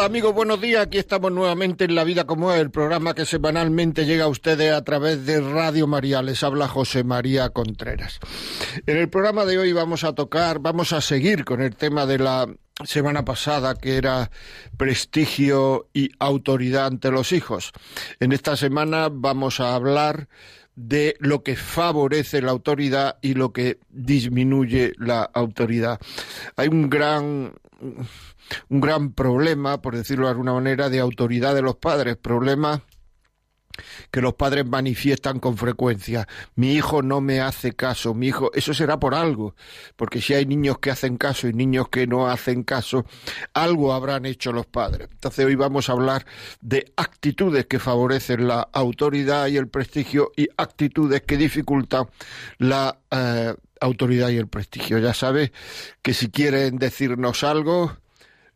Hola amigos, buenos días. Aquí estamos nuevamente en La Vida como es, el programa que semanalmente llega a ustedes a través de Radio María. Les habla José María Contreras. En el programa de hoy vamos a tocar, vamos a seguir con el tema de la semana pasada que era prestigio y autoridad ante los hijos. En esta semana vamos a hablar de lo que favorece la autoridad y lo que disminuye la autoridad. Hay un gran un gran problema, por decirlo de alguna manera, de autoridad de los padres, problema que los padres manifiestan con frecuencia. Mi hijo no me hace caso, mi hijo, eso será por algo, porque si hay niños que hacen caso y niños que no hacen caso, algo habrán hecho los padres. Entonces hoy vamos a hablar de actitudes que favorecen la autoridad y el prestigio y actitudes que dificultan la eh, autoridad y el prestigio. Ya sabes que si quieren decirnos algo,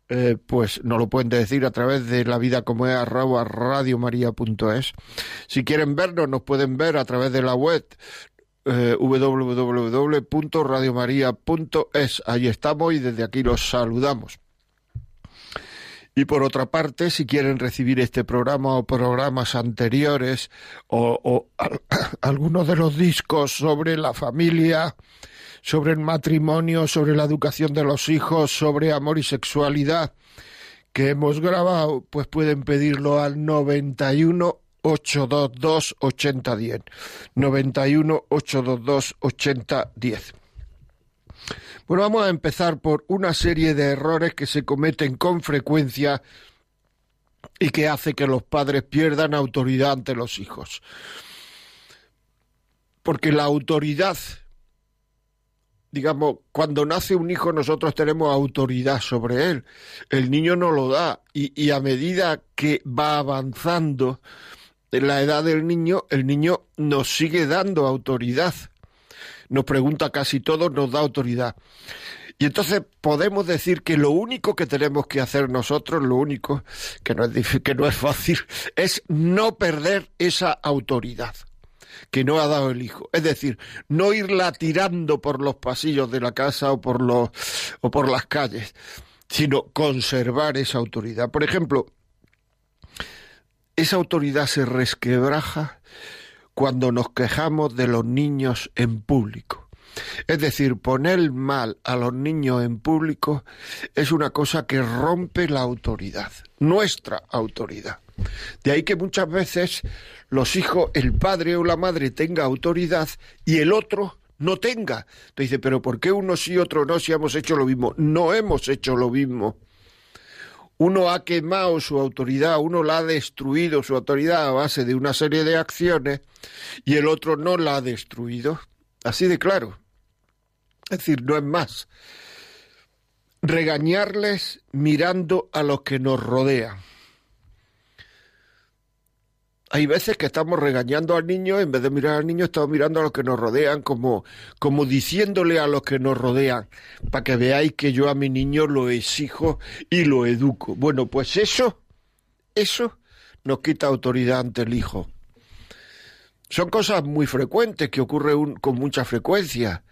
eh, pues nos lo pueden decir a través de la vida como es arroba radiomaria.es. Si quieren vernos, nos pueden ver a través de la web eh, www.radiomaria.es. Ahí estamos y desde aquí los saludamos. Y por otra parte, si quieren recibir este programa o programas anteriores o, o algunos de los discos sobre la familia, sobre el matrimonio, sobre la educación de los hijos, sobre amor y sexualidad que hemos grabado, pues pueden pedirlo al 91 822 8010. 91 822 8010. Bueno, vamos a empezar por una serie de errores que se cometen con frecuencia y que hace que los padres pierdan autoridad ante los hijos. Porque la autoridad digamos, cuando nace un hijo nosotros tenemos autoridad sobre él. El niño no lo da y, a medida que va avanzando en la edad del niño, el niño nos sigue dando autoridad. Nos pregunta casi todo, nos da autoridad. Y entonces podemos decir que lo único que tenemos que hacer nosotros, lo único que no es, que no es fácil, es no perder esa autoridad que no ha dado el hijo. Es decir, no irla tirando por los pasillos de la casa o por, los, o por las calles, sino conservar esa autoridad. Por ejemplo, esa autoridad se resquebraja cuando nos quejamos de los niños en público. Es decir, poner mal a los niños en público es una cosa que rompe la autoridad, nuestra autoridad. De ahí que muchas veces los hijos, el padre o la madre tenga autoridad y el otro no tenga. Te dice, pero ¿por qué uno sí y otro no si hemos hecho lo mismo? No hemos hecho lo mismo. Uno ha quemado su autoridad, uno la ha destruido su autoridad a base de una serie de acciones y el otro no la ha destruido. Así de claro. Es decir, no es más. Regañarles mirando a los que nos rodean hay veces que estamos regañando al niño, en vez de mirar al niño, estamos mirando a los que nos rodean, como, como diciéndole a los que nos rodean, para que veáis que yo a mi niño lo exijo y lo educo. Bueno, pues eso, eso nos quita autoridad ante el hijo. Son cosas muy frecuentes que ocurren con mucha frecuencia.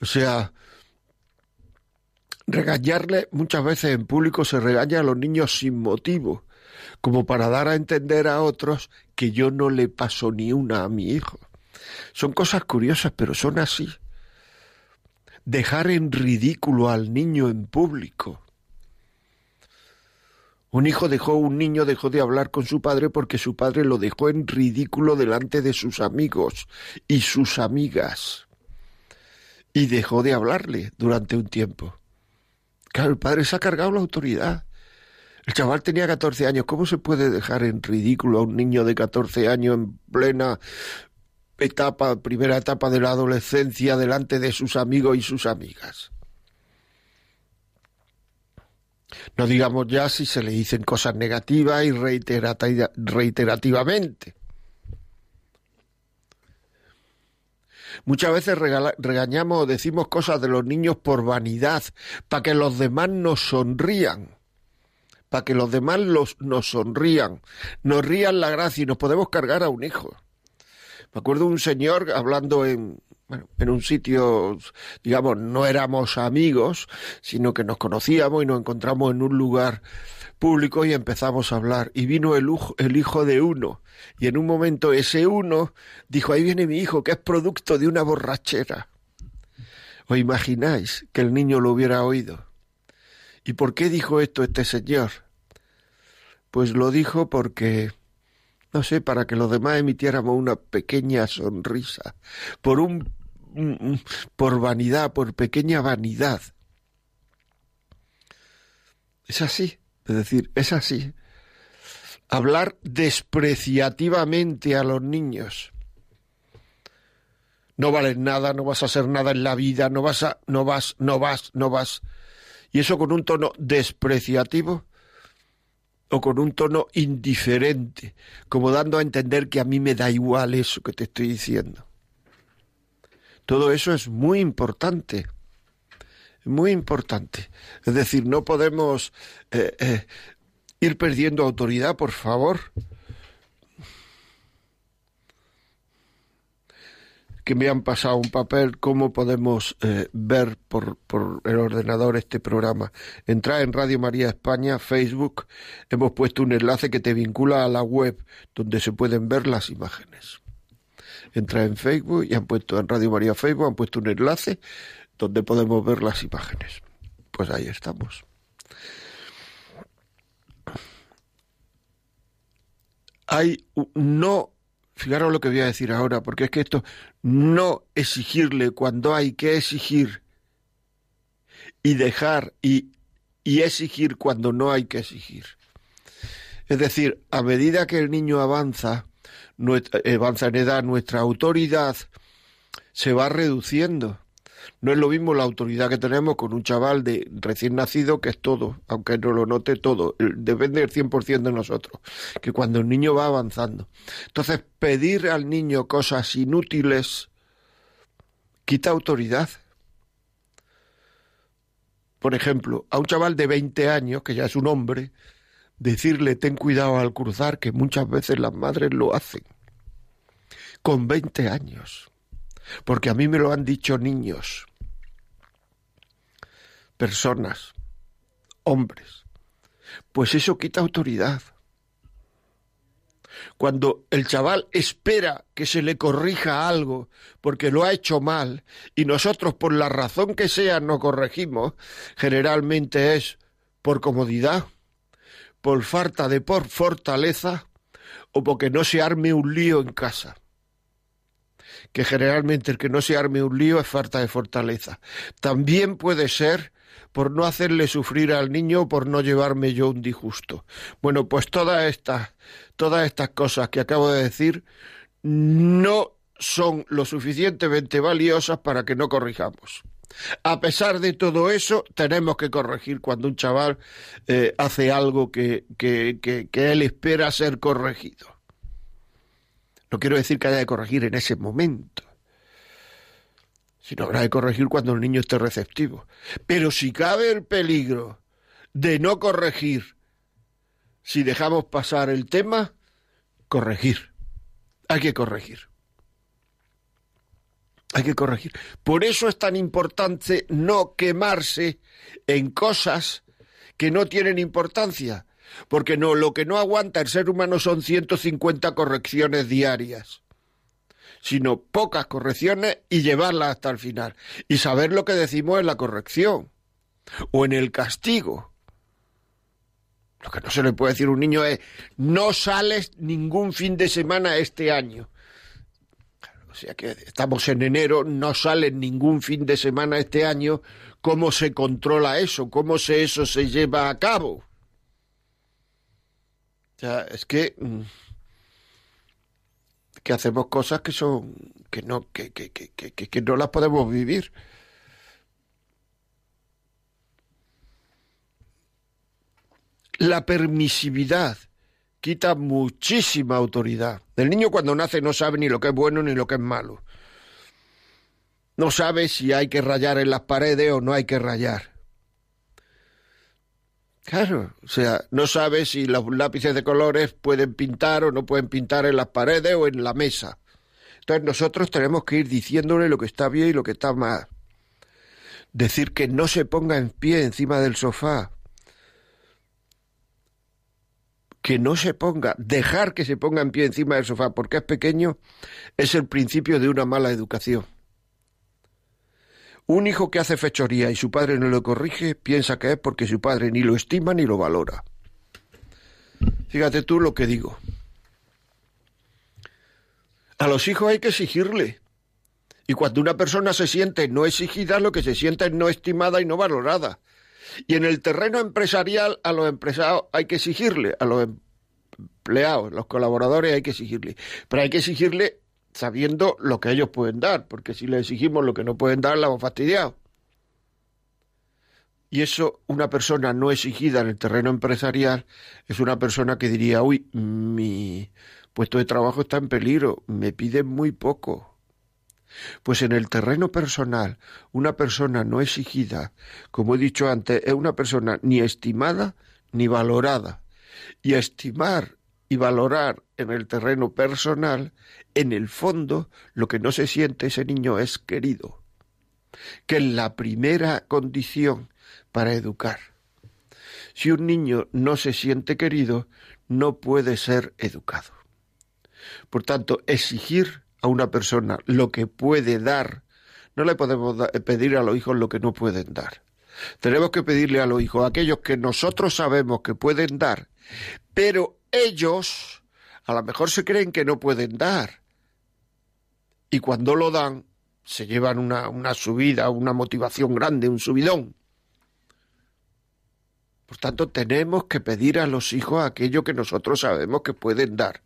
O sea, regañarle muchas veces en público se regaña a los niños sin motivo como para dar a entender a otros que yo no le paso ni una a mi hijo. Son cosas curiosas, pero son así. Dejar en ridículo al niño en público. Un hijo dejó, un niño dejó de hablar con su padre porque su padre lo dejó en ridículo delante de sus amigos y sus amigas. Y dejó de hablarle durante un tiempo. Claro, el padre se ha cargado la autoridad. El chaval tenía 14 años. ¿Cómo se puede dejar en ridículo a un niño de 14 años en plena etapa, primera etapa de la adolescencia delante de sus amigos y sus amigas? No digamos ya si se le dicen cosas negativas y reiterativamente. Muchas veces regañamos o decimos cosas de los niños por vanidad, para que los demás nos sonrían, para que los demás nos sonrían, nos rían la gracia y nos podemos cargar a un hijo. Me acuerdo un señor hablando en, bueno, en un sitio, digamos, no éramos amigos, sino que nos conocíamos y nos encontramos en un lugar público y empezamos a hablar. Y vino el, el hijo de uno. Y en un momento ese uno dijo, ahí viene mi hijo, que es producto de una borrachera. ¿Os imagináis que el niño lo hubiera oído? ¿Y por qué dijo esto este señor? Pues lo dijo porque, no sé, para que los demás emitiéramos una pequeña sonrisa, por un, por vanidad, por pequeña vanidad. Es así. Es decir, es así. Hablar despreciativamente a los niños. No vales nada, no vas a hacer nada en la vida, no vas a, no vas, no vas, no vas. Y eso con un tono despreciativo o con un tono indiferente, como dando a entender que a mí me da igual eso que te estoy diciendo. Todo eso es muy importante muy importante. Es decir, no podemos eh, eh, ir perdiendo autoridad, por favor. Que me han pasado un papel, cómo podemos eh, ver por, por, el ordenador este programa. Entra en Radio María España, Facebook, hemos puesto un enlace que te vincula a la web donde se pueden ver las imágenes. Entra en Facebook y han puesto en Radio María Facebook, han puesto un enlace donde podemos ver las imágenes. Pues ahí estamos. Hay no, fijaros lo que voy a decir ahora, porque es que esto no exigirle cuando hay que exigir y dejar y, exigir cuando no hay que exigir. Es decir, a medida que el niño avanza, avanza en edad, nuestra autoridad se va reduciendo. No es lo mismo la autoridad que tenemos con un chaval de recién nacido, que es todo, aunque no lo note todo, depende del 100% de nosotros, que cuando el niño va avanzando. Entonces, pedir al niño cosas inútiles quita autoridad. Por ejemplo, a un chaval de 20 años, que ya es un hombre, decirle ten cuidado al cruzar, que muchas veces las madres lo hacen, con 20 años porque a mí me lo han dicho niños, personas, hombres. Pues eso quita autoridad. Cuando el chaval espera que se le corrija algo porque lo ha hecho mal y nosotros por la razón que sea no corregimos, generalmente es por comodidad, por falta de por fortaleza o porque no se arme un lío en casa que generalmente el que no se arme un lío es falta de fortaleza. También puede ser por no hacerle sufrir al niño o por no llevarme yo un disgusto. Bueno, pues todas estas, todas estas cosas que acabo de decir no son lo suficientemente valiosas para que no corrijamos. A pesar de todo eso, tenemos que corregir cuando un chaval eh, hace algo que, que, que él espera ser corregido. No quiero decir que haya de corregir en ese momento, sino habrá de corregir cuando el niño esté receptivo. Pero si cabe el peligro de no corregir, si dejamos pasar el tema, corregir. Hay que corregir. Hay que corregir. Por eso es tan importante no quemarse en cosas que no tienen importancia, porque no, lo que no aguanta el ser humano son 150 correcciones diarias, sino pocas correcciones y llevarlas hasta el final. Y saber lo que decimos en la corrección o en el castigo. Lo que no se le puede decir a un niño es, no sales ningún fin de semana este año. O sea que estamos en enero, no sales ningún fin de semana este año. ¿Cómo se controla eso? ¿Cómo se, eso se lleva a cabo? O sea, es que mm, que hacemos cosas que son que no que, que, que, que no las podemos vivir. La permisividad quita muchísima autoridad. El niño cuando nace no sabe ni lo que es bueno ni lo que es malo. no sabe si hay que rayar en las paredes o no hay que rayar. Claro, o sea, no sabe si los lápices de colores pueden pintar o no pueden pintar en las paredes o en la mesa. Entonces nosotros tenemos que ir diciéndole lo que está bien y lo que está mal. Decir que no se ponga en pie encima del sofá. Que no se ponga, dejar que se ponga en pie encima del sofá porque es pequeño, es el principio de una mala educación. Un hijo que hace fechoría y su padre no lo corrige piensa que es porque su padre ni lo estima ni lo valora. Fíjate tú lo que digo. A los hijos hay que exigirle. Y cuando una persona se siente no exigida, lo que se siente es no estimada y no valorada. Y en el terreno empresarial, a los empresarios hay que exigirle, a los empleados, los colaboradores hay que exigirle. Pero hay que exigirle sabiendo lo que ellos pueden dar, porque si les exigimos lo que no pueden dar, la hemos fastidiado. Y eso, una persona no exigida en el terreno empresarial, es una persona que diría, uy, mi puesto de trabajo está en peligro, me piden muy poco. Pues en el terreno personal, una persona no exigida, como he dicho antes, es una persona ni estimada ni valorada. Y estimar y valorar en el terreno personal, en el fondo, lo que no se siente ese niño es querido, que es la primera condición para educar. Si un niño no se siente querido, no puede ser educado. Por tanto, exigir a una persona lo que puede dar, no le podemos pedir a los hijos lo que no pueden dar. Tenemos que pedirle a los hijos aquellos que nosotros sabemos que pueden dar, pero ellos a lo mejor se creen que no pueden dar. Y cuando lo dan, se llevan una, subida, una motivación grande, un subidón. Por tanto, tenemos que pedir a los hijos aquello que nosotros sabemos que pueden dar.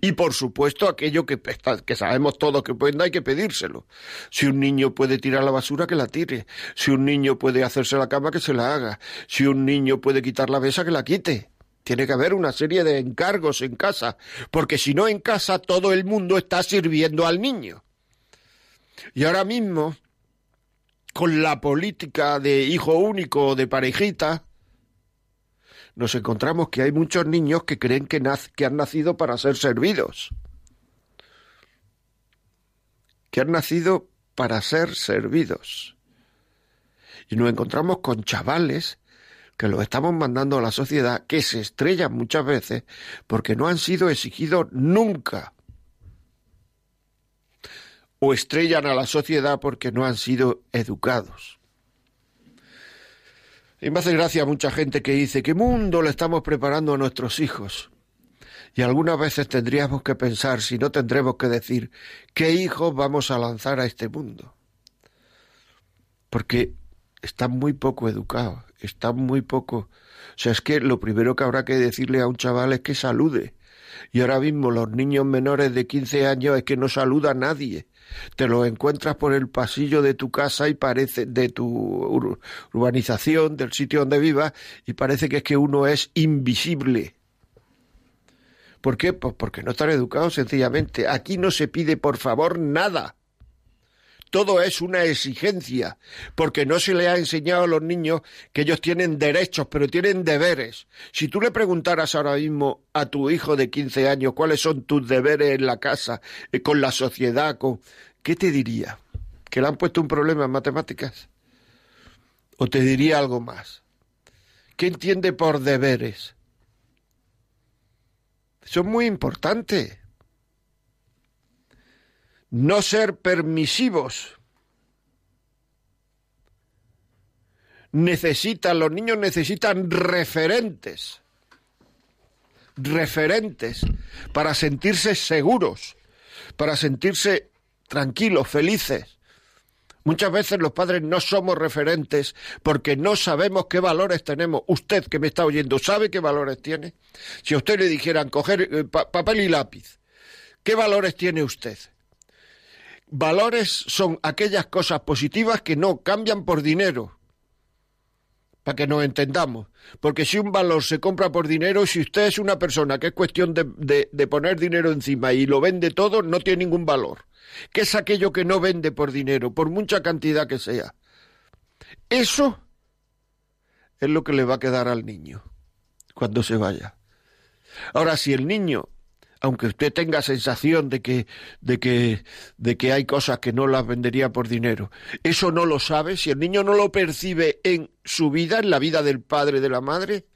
Y por supuesto, aquello que, que, sabemos todos que pueden dar, hay que pedírselo. Si un niño puede tirar la basura, que la tire. Si un niño puede hacerse la cama, que se la haga. Si un niño puede quitar la mesa, que la quite. Tiene que haber una serie de encargos en casa, porque si no en casa todo el mundo está sirviendo al niño. Y ahora mismo, con la política de hijo único, de parejita, nos encontramos que hay muchos niños que creen que, que han nacido para ser servidos. Que han nacido para ser servidos. Y nos encontramos con chavales que los estamos mandando a la sociedad que se estrellan muchas veces porque no han sido exigidos nunca. O estrellan a la sociedad porque no han sido educados. Y me hace gracia mucha gente que dice, ¿qué mundo le estamos preparando a nuestros hijos? Y algunas veces tendríamos que pensar, si no tendremos que decir, ¿qué hijos vamos a lanzar a este mundo? Porque están muy poco educados está muy poco. O sea, es que lo primero que habrá que decirle a un chaval es que salude. Y ahora mismo los niños menores de 15 años es que no saluda a nadie. Te lo encuentras por el pasillo de tu casa y parece de tu urbanización, del sitio donde vivas, y parece que es que uno es invisible. ¿Por qué? Pues porque no están educados sencillamente. Aquí no se pide por favor nada. Todo es una exigencia, porque no se le ha enseñado a los niños que ellos tienen derechos, pero tienen deberes. Si tú le preguntaras ahora mismo a tu hijo de 15 años cuáles son tus deberes en la casa, eh, con la sociedad, con... ¿qué te diría? ¿Que le han puesto un problema en matemáticas? ¿O te diría algo más? ¿Qué entiende por deberes? Es muy importante no ser permisivos. Necesitan, los niños necesitan referentes, referentes para sentirse seguros, para sentirse tranquilos, felices. Muchas veces los padres no somos referentes porque no sabemos qué valores tenemos. Usted que me está oyendo, ¿sabe qué valores tiene? Si a usted le dijeran coger eh, papel y lápiz, ¿qué valores tiene usted? Valores son aquellas cosas positivas que no cambian por dinero. para que nos entendamos. Porque si un valor se compra por dinero, si usted es una persona que es cuestión de, de, poner dinero encima y lo vende todo, no tiene ningún valor. ¿Qué es aquello que no vende por dinero, por mucha cantidad que sea? Eso es lo que le va a quedar al niño cuando se vaya. Ahora, si el niño aunque usted tenga sensación de que, de que, de que hay cosas que no las vendería por dinero. Eso no lo sabe, si el niño no lo percibe en su vida, en la vida del padre, de la madre,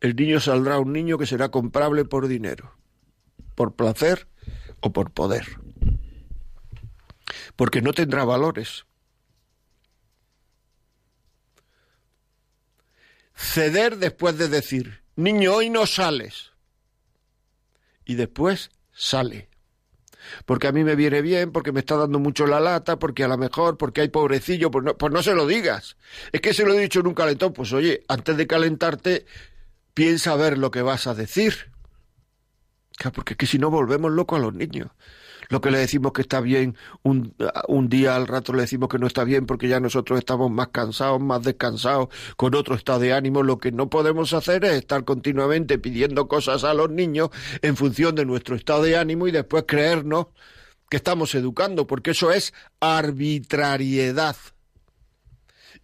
el niño saldrá un niño que será comprable por dinero, por placer o por poder. Porque no tendrá valores. Ceder después de decir, niño, hoy no sales y después sale. Porque a mí me viene bien, porque me está dando mucho la lata, porque a lo mejor, porque hay pobrecillo, pues no, pues no se lo digas. Es que se lo he dicho en un calentón, pues oye, antes de calentarte, piensa ver lo que vas a decir. porque es que si no volvemos locos a los niños lo que le decimos que está bien, un, un, día al rato le decimos que no está bien porque ya nosotros estamos más cansados, más descansados, con otro estado de ánimo. Lo que no podemos hacer es estar continuamente pidiendo cosas a los niños en función de nuestro estado de ánimo y después creernos que estamos educando, porque eso es arbitrariedad.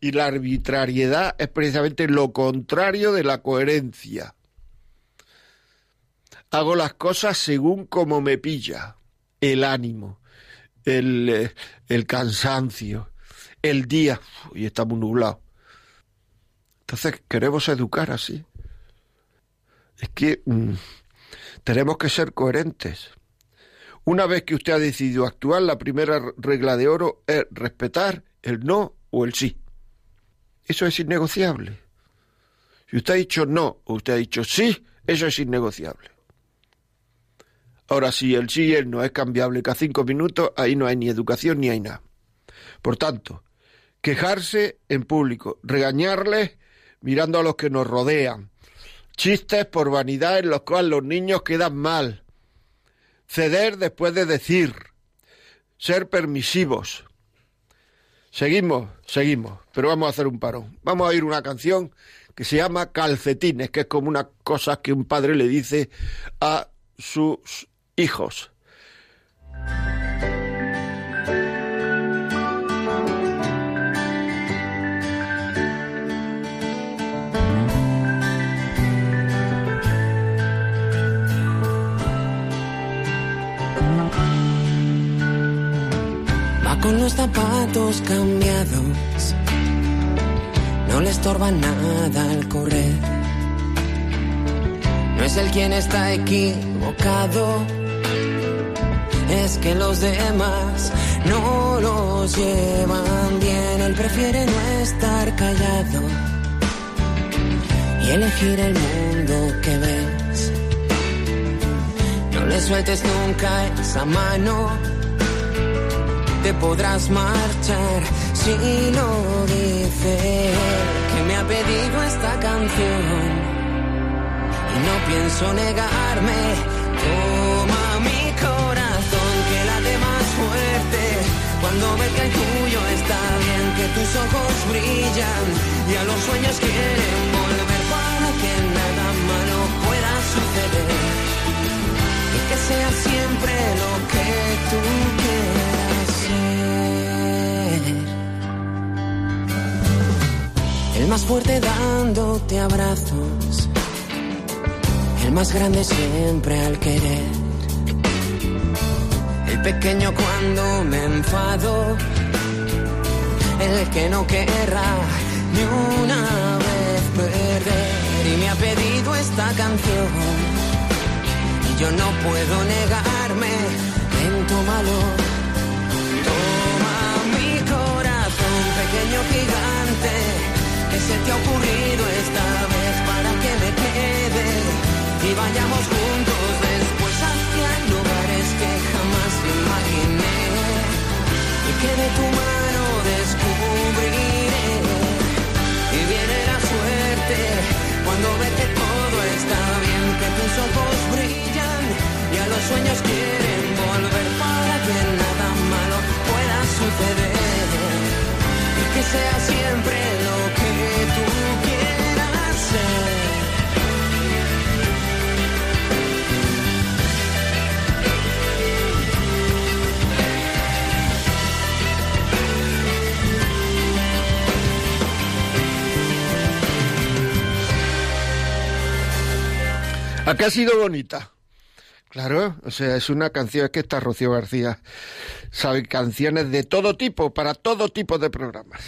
Y la arbitrariedad es precisamente lo contrario de la coherencia. Hago las cosas según como me pilla el ánimo, el, eh, el cansancio, el día, y estamos nublados. Entonces queremos educar así. Es que mm, tenemos que ser coherentes. Una vez que usted ha decidido actuar, la primera regla de oro es respetar el no o el sí. Eso es innegociable. Si usted ha dicho no o usted ha dicho sí, eso es innegociable. Ahora, si el sí y el no es cambiable cada cinco minutos, ahí no hay ni educación ni hay nada. Por tanto, quejarse en público, regañarles mirando a los que nos rodean, chistes por vanidad en los cuales los niños quedan mal, ceder después de decir, ser permisivos. Seguimos, seguimos, pero vamos a hacer un parón. Vamos a oír una canción que se llama Calcetines, que es como una cosa que un padre le dice a sus hijos. Va con los zapatos cambiados, no le estorba nada al correr. No es el quien está equivocado es que los demás no los llevan bien. Él prefiere no estar callado y elegir el mundo que ves. No le sueltes nunca esa mano, te podrás marchar si lo dice que me ha pedido esta canción y no pienso negarme. Toma mi corazón que late más fuerte. Cuando ve que el tuyo está bien, que tus ojos brillan y a los sueños quieren volver para que nada malo pueda suceder. Y que sea siempre lo que tú quieras ser. El más fuerte dándote abrazos. El más grande siempre al querer pequeño cuando me enfado, el que no querrá ni una vez perder. Y me ha pedido esta canción. Y yo no puedo negarme, en tómalo, toma mi corazón, pequeño gigante, que se te ha ocurrido esta vez para que me quede y vayamos juntos que de tu ¿A ha sido bonita? Claro, o sea, es una canción, es que está Rocío García, sabe canciones de todo tipo, para todo tipo de programas.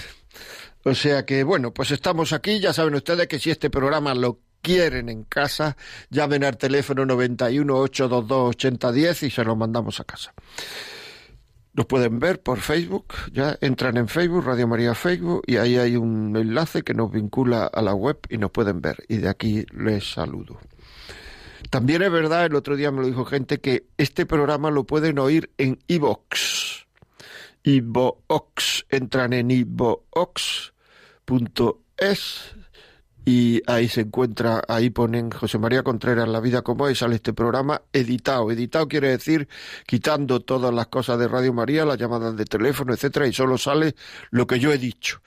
O sea que, bueno, pues estamos aquí, ya saben ustedes que si este programa lo quieren en casa, llamen al teléfono 91 822 8010 y se lo mandamos a casa. Nos pueden ver por Facebook, ya entran en Facebook, Radio María Facebook, y ahí hay un enlace que nos vincula a la web y nos pueden ver. Y de aquí les saludo. También es verdad, el otro día me lo dijo gente, que este programa lo pueden oír en iVox. iVox, entran en iVox.es y ahí se encuentra, ahí ponen José María Contreras, La vida como es, sale este programa editado. Editado quiere decir quitando todas las cosas de Radio María, las llamadas de teléfono, etcétera, y solo sale lo que yo he dicho.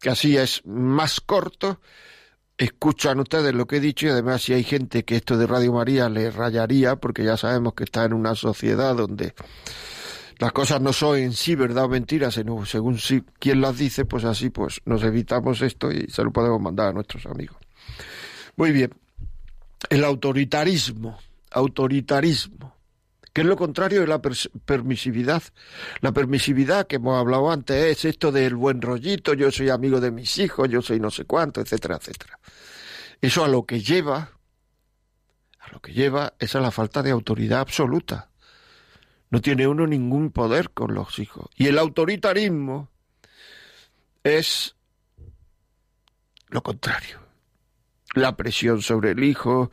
Que así es más corto, escuchan ustedes lo que he dicho y además si hay gente que esto de Radio María le rayaría, porque ya sabemos que está en una sociedad donde las cosas no son en sí verdad o mentira, sino según si, quien las dice, pues así pues nos evitamos esto y se lo podemos mandar a nuestros amigos. Muy bien. El autoritarismo, autoritarismo, que es lo contrario de la permisividad. La permisividad que hemos hablado antes es esto del buen rollito, yo soy amigo de mis hijos, yo soy no sé cuánto, etcétera, etcétera. Eso a lo que lleva, a lo que lleva es a la falta de autoridad absoluta. No tiene uno ningún poder con los hijos. Y el autoritarismo es lo contrario. La presión sobre el hijo.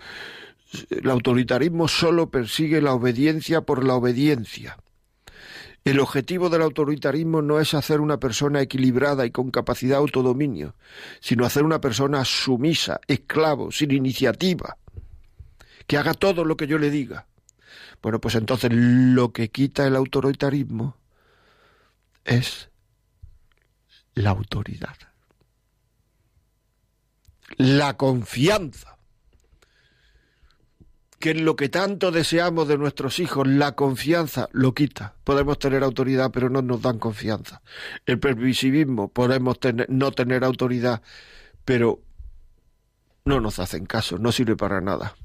El autoritarismo solo persigue la obediencia por la obediencia. El objetivo del autoritarismo no es hacer una persona equilibrada y con capacidad de autodominio, sino hacer una persona sumisa, esclavo, sin iniciativa, que haga todo lo que yo le diga. Bueno, pues entonces lo que quita el autoritarismo es la autoridad, la confianza, que es lo que tanto deseamos de nuestros hijos, la confianza lo quita. Podemos tener autoridad, pero no nos dan confianza. El permisivismo, podemos no tener autoridad, pero no nos hacen caso, no sirve para nada.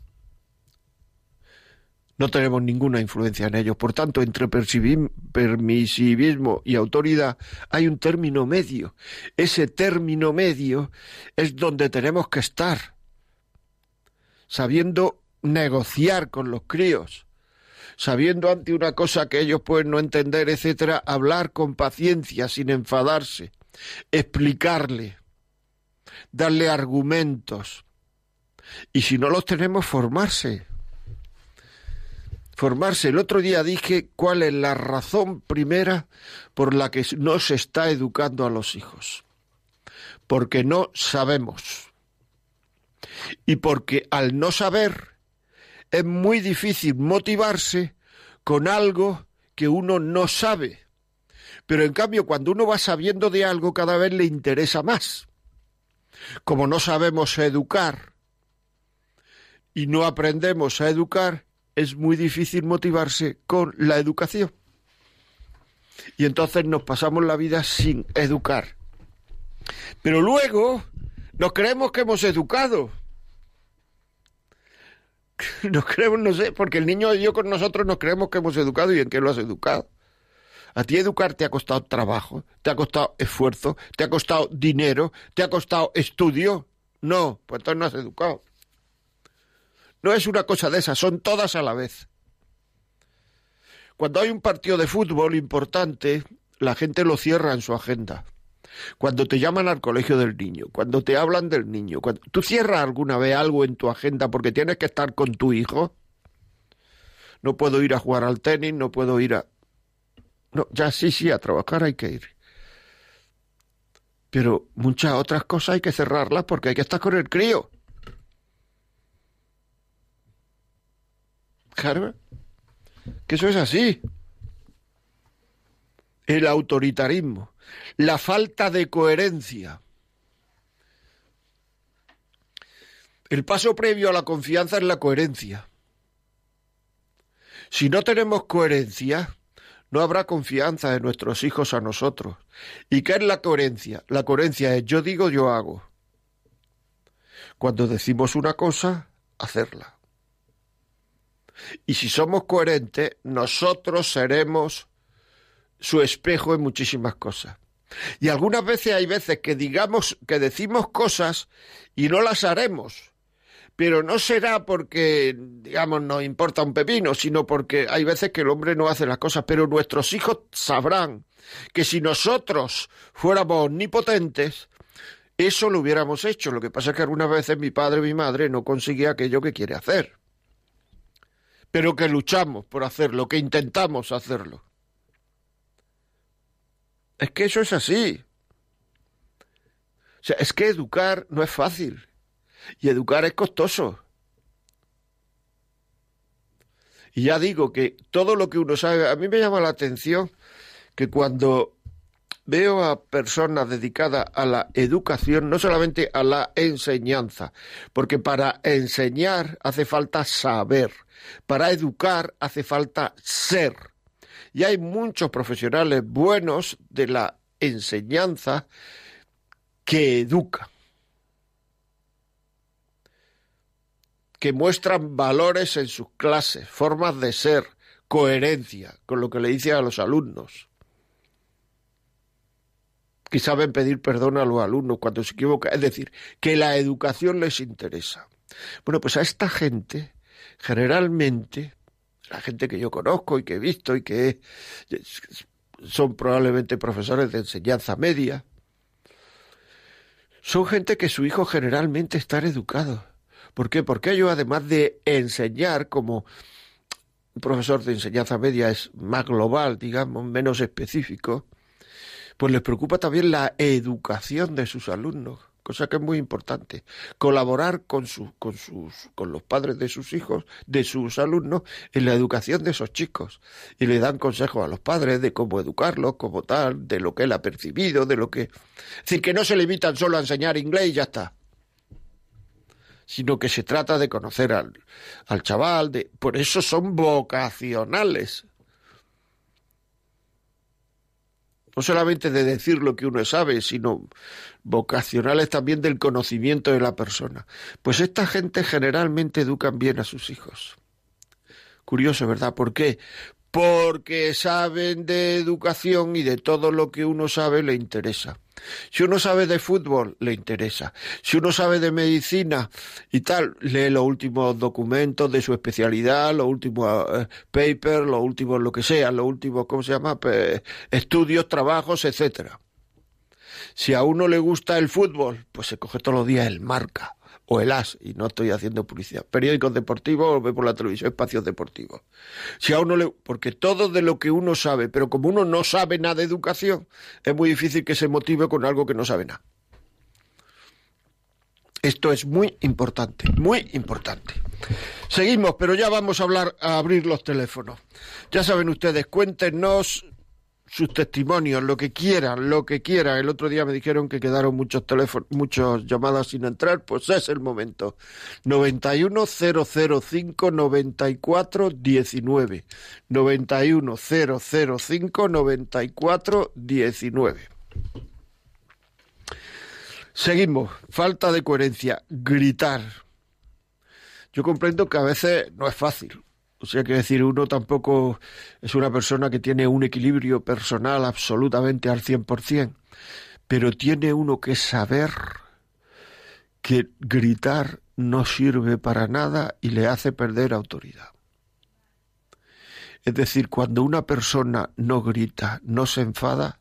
No tenemos ninguna influencia en ellos. Por tanto, entre permisivismo y autoridad hay un término medio. Ese término medio es donde tenemos que estar, sabiendo negociar con los críos, sabiendo ante una cosa que ellos pueden no entender, etcétera, hablar con paciencia, sin enfadarse, explicarle, darle argumentos. Y si no los tenemos, formarse formarse. El otro día dije cuál es la razón primera por la que no se está educando a los hijos. Porque no sabemos. Y porque al no saber es muy difícil motivarse con algo que uno no sabe. Pero en cambio, cuando uno va sabiendo de algo, cada vez le interesa más. Como no sabemos educar y no aprendemos a educar, es muy difícil motivarse con la educación. Y entonces nos pasamos la vida sin educar. Pero luego nos creemos que hemos educado. Nos creemos, no sé, porque el niño y yo con nosotros nos creemos que hemos educado y en qué lo has educado. A ti educar te ha costado trabajo, te ha costado esfuerzo, te ha costado dinero, te ha costado estudio. No, pues entonces no has educado. No es una cosa de esas, son todas a la vez. Cuando hay un partido de fútbol importante, la gente lo cierra en su agenda. Cuando te llaman al colegio del niño, cuando te hablan del niño, cuando... ¿tú cierras alguna vez algo en tu agenda porque tienes que estar con tu hijo? No puedo ir a jugar al tenis, no puedo ir a... No, ya sí, sí, a trabajar hay que ir. Pero muchas otras cosas hay que cerrarlas porque hay que estar con el crío. Claro, que eso es así. El autoritarismo, la falta de coherencia. El paso previo a la confianza es la coherencia. Si no tenemos coherencia, no habrá confianza de nuestros hijos a nosotros. ¿Y qué es la coherencia? La coherencia es yo digo, yo hago. Cuando decimos una cosa, hacerla. Y si somos coherentes, nosotros seremos su espejo en muchísimas cosas. Y algunas veces hay veces que digamos que decimos cosas y no las haremos. Pero no será porque, digamos, nos importa un pepino, sino porque hay veces que el hombre no hace las cosas. Pero nuestros hijos sabrán que si nosotros fuéramos omnipotentes, eso lo hubiéramos hecho. Lo que pasa es que algunas veces mi padre o mi madre no consigue aquello que quiere hacer. Pero que luchamos por hacerlo, que intentamos hacerlo. Es que eso es así. O sea, es que educar no es fácil. Y educar es costoso. Y ya digo que todo lo que uno sabe, a mí me llama la atención que cuando veo a personas dedicadas a la educación, no solamente a la enseñanza, porque para enseñar hace falta saber, para educar hace falta ser. Y hay muchos profesionales buenos de la enseñanza que educan, que muestran valores en sus clases, formas de ser, coherencia con lo que le dicen a los alumnos que saben pedir perdón a los alumnos cuando se equivocan, es decir, que la educación les interesa. Bueno, pues a esta gente, generalmente, la gente que yo conozco y que he visto y que son probablemente profesores de enseñanza media, son gente que su hijo generalmente está educado. ¿Por qué? Porque ellos, además de enseñar como un profesor de enseñanza media es más global, digamos, menos específico, pues les preocupa también la educación de sus alumnos, cosa que es muy importante. Colaborar con, con, sus, con los padres de sus hijos, de sus alumnos, en la educación de esos chicos. Y le dan consejos a los padres de cómo educarlos, como tal, de lo que él ha percibido, de lo que... Es decir, que no se limitan solo a enseñar inglés y ya está sino que se trata de conocer al, al chaval, de, por eso son vocacionales. No solamente de decir lo que uno sabe, sino vocacionales también del conocimiento de la persona. Pues esta gente generalmente educan bien a sus hijos. Curioso, ¿verdad? ¿Por qué? Porque saben de educación y de todo lo que uno sabe le interesa. Si uno sabe de fútbol, le interesa. Si uno sabe de medicina y tal, lee los últimos documentos de su especialidad, los últimos eh, papers, los últimos lo que sea, los últimos, ¿cómo se llama? estudios, trabajos, etcétera. Si a uno le gusta el fútbol, pues se coge todos los días el marca o el AS, y no estoy haciendo publicidad, periódicos deportivos o ve por la televisión espacios deportivos. Si a uno le, porque todo de lo que uno sabe, pero como uno no sabe nada de educación, es muy difícil que se motive con algo que no sabe nada. Esto es muy importante, muy importante. Seguimos, pero ya vamos a hablar, a abrir los teléfonos. Ya saben ustedes, cuéntenos sus testimonios, lo que quieran, lo que quieran. El otro día me dijeron que quedaron muchos teléfonos, muchas llamadas sin entrar, pues es el momento. 91005 94 19. 91005 94 19. Seguimos. Falta de coherencia. Gritar. Yo comprendo que a veces no es fácil o sea, que decir, uno tampoco es una persona que tiene un equilibrio personal absolutamente al 100%, pero tiene uno que saber que gritar no sirve para nada y le hace perder autoridad. Es decir, cuando una persona no grita, no se enfada,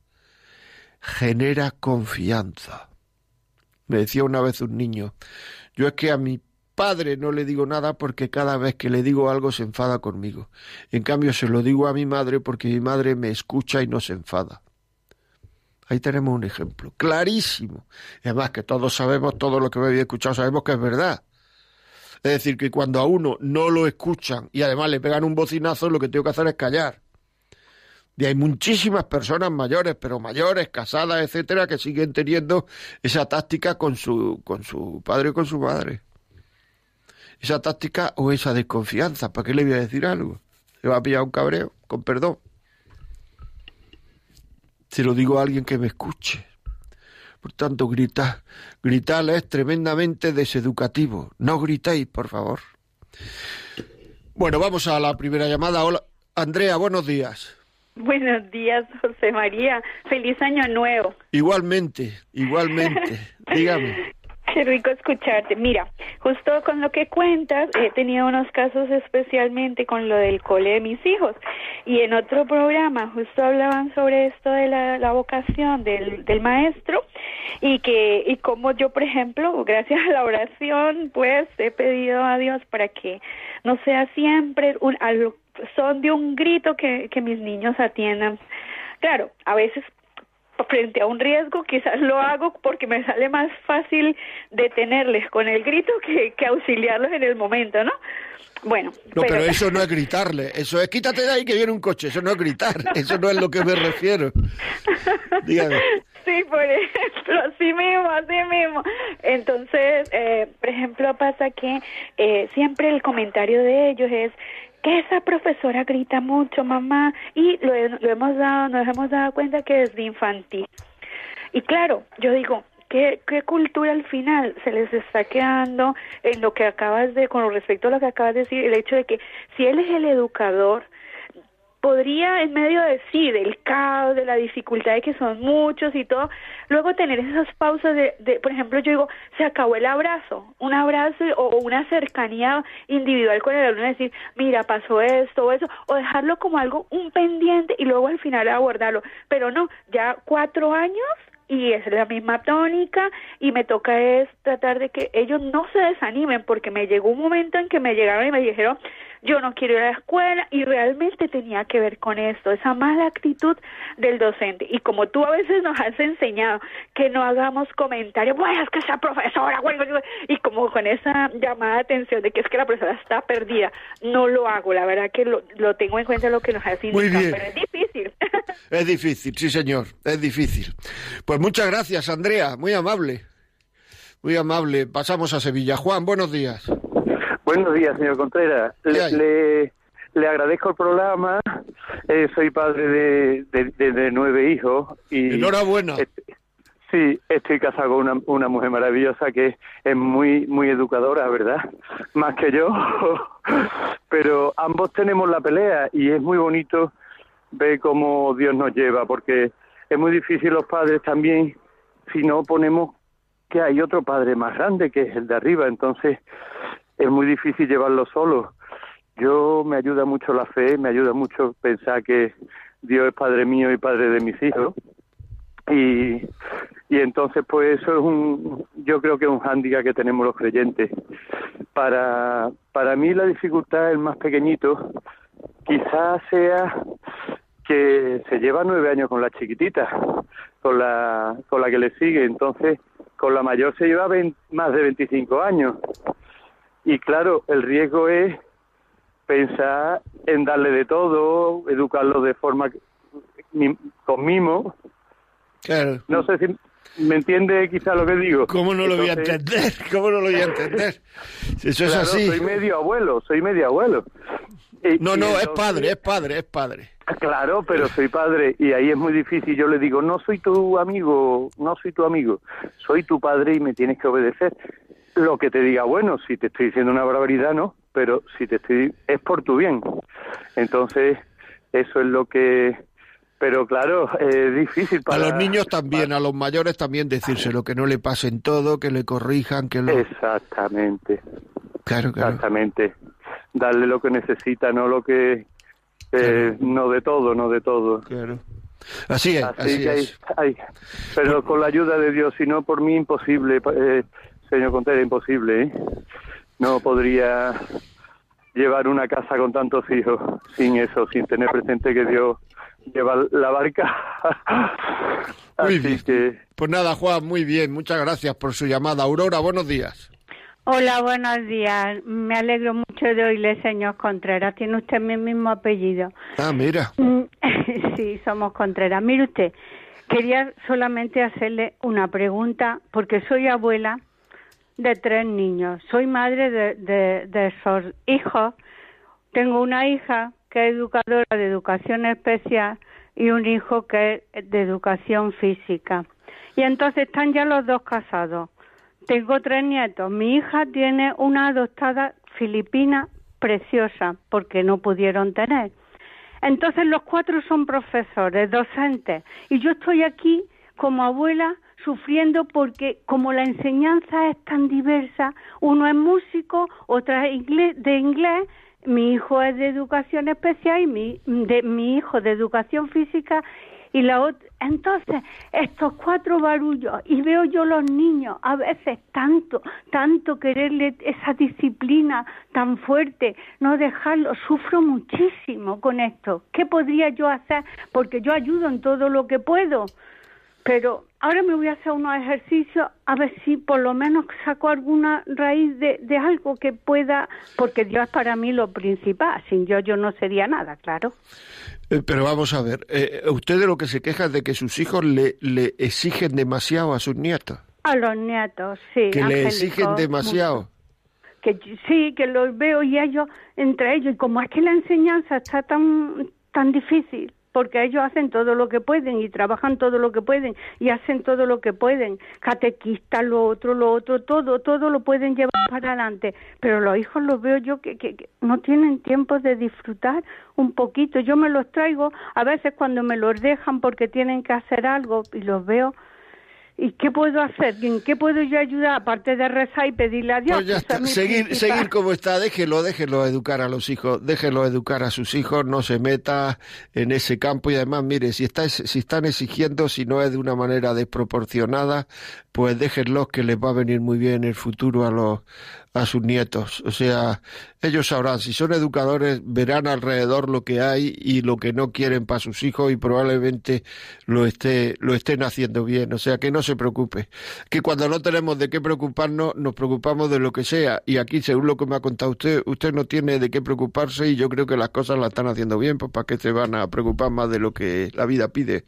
genera confianza. Me decía una vez un niño, yo es que a mi padre no le digo nada porque cada vez que le digo algo se enfada conmigo. En cambio se lo digo a mi madre porque mi madre me escucha y no se enfada. Ahí tenemos un ejemplo clarísimo. además que todos sabemos, todo lo que me había escuchado, sabemos que es verdad. Es decir, que cuando a uno no lo escuchan y además le pegan un bocinazo, lo que tengo que hacer es callar. Y hay muchísimas personas mayores, pero mayores, casadas, etcétera, que siguen teniendo esa táctica con su, con su padre y con su madre esa táctica o esa desconfianza. ¿Para qué le voy a decir algo? Se va a pillar un cabreo, con perdón. Se lo digo a alguien que me escuche. Por tanto, gritar, gritar es tremendamente deseducativo. No gritéis, por favor. Bueno, vamos a la primera llamada. Hola, Andrea, buenos días. Buenos días, José María. Feliz año nuevo. Igualmente, igualmente. Dígame. Qué rico escucharte. Mira, justo con lo que cuentas, he tenido unos casos especialmente con lo del cole de mis hijos. Y en otro programa justo hablaban sobre esto de la, vocación del, del, maestro y que y como yo, por ejemplo, gracias a la oración, pues he pedido a Dios para que no sea siempre un, son de un grito que, que mis niños atiendan. Claro, a veces frente a un riesgo, quizás lo hago porque me sale más fácil detenerles con el grito que, que auxiliarlos en el momento, ¿no? Bueno. No, pero... eso no es gritarle, eso es quítate de ahí que viene un coche, eso no es gritar, eso no es lo que me refiero. Dígame. Sí, por ejemplo, así mismo, así mismo. Entonces, eh, por ejemplo, pasa que eh, siempre el comentario de ellos es, que esa profesora grita mucho, mamá, y lo, hemos dado, nos hemos dado cuenta que es de infantil. Y claro, yo digo, ¿qué, ¿qué cultura al final se les está quedando en lo que acabas de, con respecto a lo que acabas de decir, el hecho de que si él es el educador, podría en medio de sí, del caos, de la dificultad de que son muchos y todo, luego tener esas pausas de, de, por ejemplo, yo digo, se acabó el abrazo, un abrazo o, una cercanía individual con el alumno, decir, mira, pasó esto o eso, o dejarlo como algo, un pendiente y luego al final abordarlo, pero no, ya cuatro años y es la misma tónica y me toca es tratar de que ellos no se desanimen porque me llegó un momento en que me llegaron y me dijeron yo no quiero ir a la escuela y realmente tenía que ver con esto, esa mala actitud del docente. Y como tú a veces nos has enseñado que no hagamos comentarios, bueno, es que esa profesora, y como con esa llamada de atención de que es que la profesora está perdida, no lo hago, la verdad que lo, lo tengo en cuenta lo que nos has indicado, pero es. Es difícil, sí señor, es difícil. Pues muchas gracias, Andrea, muy amable. Muy amable. Pasamos a Sevilla. Juan, buenos días. Buenos días, señor Contreras. Le, le, agradezco el programa. Eh, soy padre de, de, nueve hijos. y Enhorabuena. sí, estoy casado con una, una mujer maravillosa que es muy, muy educadora, ¿verdad? Más que yo. Pero ambos tenemos la pelea y es muy bonito ver cómo Dios nos lleva, porque es muy difícil los padres también si no ponemos que hay otro padre más grande que es el de arriba. Entonces, es muy difícil llevarlo solo. Yo me ayuda mucho la fe, me ayuda mucho pensar que Dios es padre mío y padre de mis hijos. Y, y entonces, pues eso es un, yo creo que es un hándicap que tenemos los creyentes. Para, para mí la dificultad, el más pequeñito, quizás sea que se lleva nueve años con la chiquitita, con la, con la que le sigue. Entonces, con la mayor se lleva más de 25 años. Y claro, el riesgo es pensar en darle de todo, educarlo de forma con mimo. Claro. No sé si me entiende quizá lo que digo. ¿Cómo no lo voy a entender? ¿Cómo no lo voy a entender? Eso es así. Soy medio abuelo, soy medio abuelo. no, no, es padre, es padre, es padre. Claro, pero soy padre y ahí es muy difícil. Yo le digo, no soy tu amigo, no soy tu amigo, soy tu padre y me tienes que obedecer lo que te diga, bueno, si te estoy diciendo una barbaridad, no, pero si te estoy, es por tu bien. Entonces, eso es lo que, pero claro, es difícil para... A los niños también, a los mayores también decírselo, que no le pasen todo, que le corrijan, que lo... Exactamente. Claro, claro. Exactamente. Darle lo que necesita, no lo que... Eh, no de todo, no de todo. Claro. Así es, así, es. pero con la ayuda de Dios, si no por mí imposible. Eh, señor Contreras, imposible. ¿eh? No podría llevar una casa con tantos hijos sin eso, sin tener presente que Dios lleva la barca. muy bien. Pues nada, Juan, muy bien. Muchas gracias por su llamada. Aurora, buenos días. Hola, buenos días. Me alegro mucho de oírle, señor Contreras. Tiene usted mi mismo apellido. Ah, mira. Sí, somos Contreras. Mire usted, quería solamente hacerle una pregunta porque soy abuela de tres niños. Soy madre de, de, esos hijos. Tengo una hija que es educadora de educación especial y un hijo que es de educación física. Y entonces están ya los dos casados. Tengo tres nietos. Mi hija tiene una adoptada filipina preciosa porque no pudieron tener. Entonces los cuatro son profesores, docentes, y yo estoy aquí como abuela sufriendo porque como la enseñanza es tan diversa, uno es músico, otra es de inglés, mi hijo es de educación especial y mi, de, mi hijo de educación física y la otra. Entonces, estos cuatro barullos, y veo yo los niños, a veces tanto, tanto quererle esa disciplina tan fuerte, no dejarlo, sufro muchísimo con esto. ¿Qué podría yo hacer? Porque yo ayudo en todo lo que puedo, pero ahora me voy a hacer unos ejercicios a ver si por lo menos saco alguna raíz de, de algo que pueda, porque Dios es para mí lo principal, sin Dios yo no sería nada, claro. Eh, pero vamos a ver, eh, usted de lo que se queja es de que sus hijos le, le exigen demasiado a sus nietos. A los nietos, sí. Que le exigen demasiado. Que sí, que los veo y ellos, entre ellos, y como es que la enseñanza está tan, tan difícil, porque ellos hacen todo lo que pueden y trabajan todo lo que pueden y hacen todo lo que pueden, catequistas, lo otro, lo otro, todo, todo lo pueden llevar para adelante, pero los hijos los veo yo que, que, no tienen tiempo de disfrutar un poquito, yo me los traigo a veces cuando me los dejan porque tienen que hacer algo y los veo ¿Y qué puedo hacer? ¿En qué puedo yo ayudar? Aparte de rezar y pedirle a Dios. Pues ya está. Seguir, seguir como está, déjelo, déjelo educar a los hijos, déjelo educar a sus hijos, no se meta en ese campo y además, mire, si, está, si están exigiendo, si no es de una manera desproporcionada, pues déjenlos que les va a venir muy bien en el futuro a los, a sus nietos. O sea, ellos sabrán, si son educadores, verán alrededor lo que hay y lo que no quieren para sus hijos y probablemente lo, esté, lo estén haciendo bien. O sea, que no se preocupe. Que cuando no tenemos de qué preocuparnos, nos preocupamos de lo que sea. Y aquí, según lo que me ha contado usted, usted no tiene de qué preocuparse y yo creo que las cosas las están haciendo bien, pues para qué se van a preocupar más de lo que la vida pide.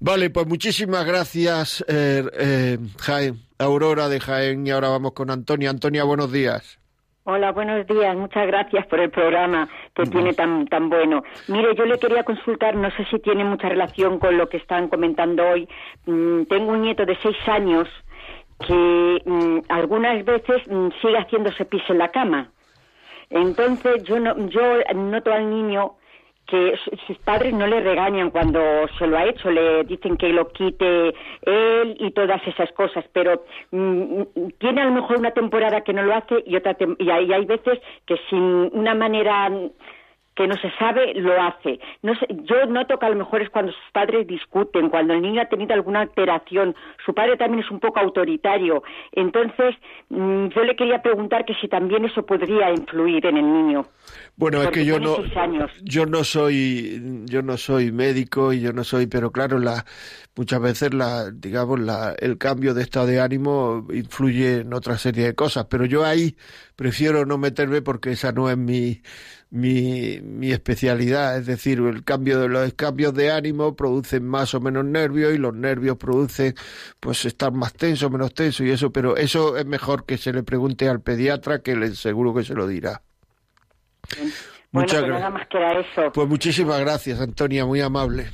Vale, pues muchísimas gracias, eh, eh, Jaime. Aurora de Jaén y ahora vamos con Antonia. Antonia, buenos días. Hola, buenos días. Muchas gracias por el programa que tiene tan, tan bueno. Mire, yo le quería consultar, no sé si tiene mucha relación con lo que están comentando hoy. Mm, tengo un nieto de seis años que mm, algunas veces mm, sigue haciéndose pis en la cama. Entonces yo, no, yo noto al niño que sus padres no le regañan cuando se lo ha hecho, le dicen que lo quite él y todas esas cosas, pero mm, tiene a lo mejor una temporada que no lo hace y otra y hay veces que sin una manera que no se sabe lo hace. No sé, yo noto que a lo mejor es cuando sus padres discuten, cuando el niño ha tenido alguna alteración. Su padre también es un poco autoritario. Entonces, mm, yo le quería preguntar que si también eso podría influir en el niño. Bueno, es que yo no, yo no soy, yo no soy médico y yo no soy, pero claro, la, muchas veces la, digamos, la, el cambio de estado de ánimo influye en otra serie de cosas. Pero yo ahí prefiero no meterme porque esa no es mi mi, mi especialidad, es decir, el cambio de los cambios de ánimo producen más o menos nervios y los nervios producen pues estar más tenso, menos tenso y eso, pero eso es mejor que se le pregunte al pediatra que le seguro que se lo dirá. Muchas pues nada más que eso. Pues muchísimas gracias, Antonia, muy amable.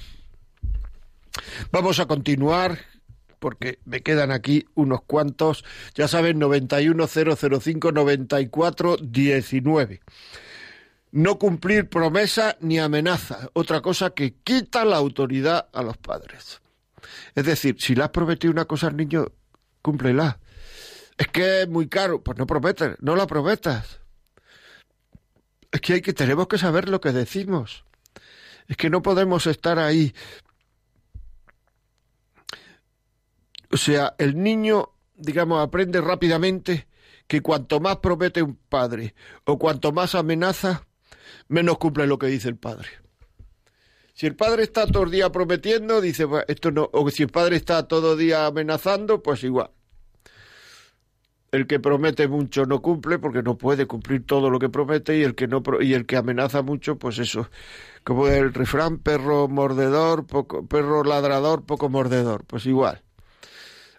Vamos a continuar porque me quedan aquí unos cuantos. Ya saben, 910059419 no cumplir promesa ni amenaza, otra cosa que quita la autoridad a los padres. Es decir, si le has prometido una cosa al niño, cúmplela. Es que es muy caro, pues no prometes, no la prometas. Es que hay que tenemos que saber lo que decimos. Es que no podemos estar ahí. O sea, el niño, digamos, aprende rápidamente que cuanto más promete un padre o cuanto más amenaza, menos cumple lo que dice el padre. Si el padre está todo el día prometiendo, dice, esto no, o si el padre está todo el día amenazando, pues igual. El que promete mucho no cumple porque no puede cumplir todo lo que promete y el que no y el que amenaza mucho, pues eso, como el refrán perro mordedor, poco perro ladrador, poco mordedor, pues igual.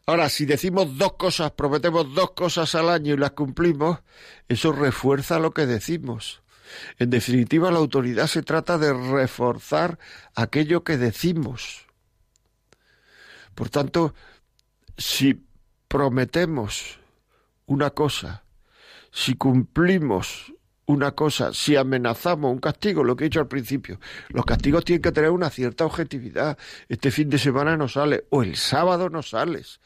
Ahora, si decimos dos cosas, prometemos dos cosas al año y las cumplimos, eso refuerza lo que decimos. En definitiva, la autoridad se trata de reforzar aquello que decimos. Por tanto, si prometemos una cosa, si cumplimos una cosa, si amenazamos un castigo, lo que he dicho al principio, los castigos tienen que tener una cierta objetividad. Este fin de semana no sale, o el sábado no sales.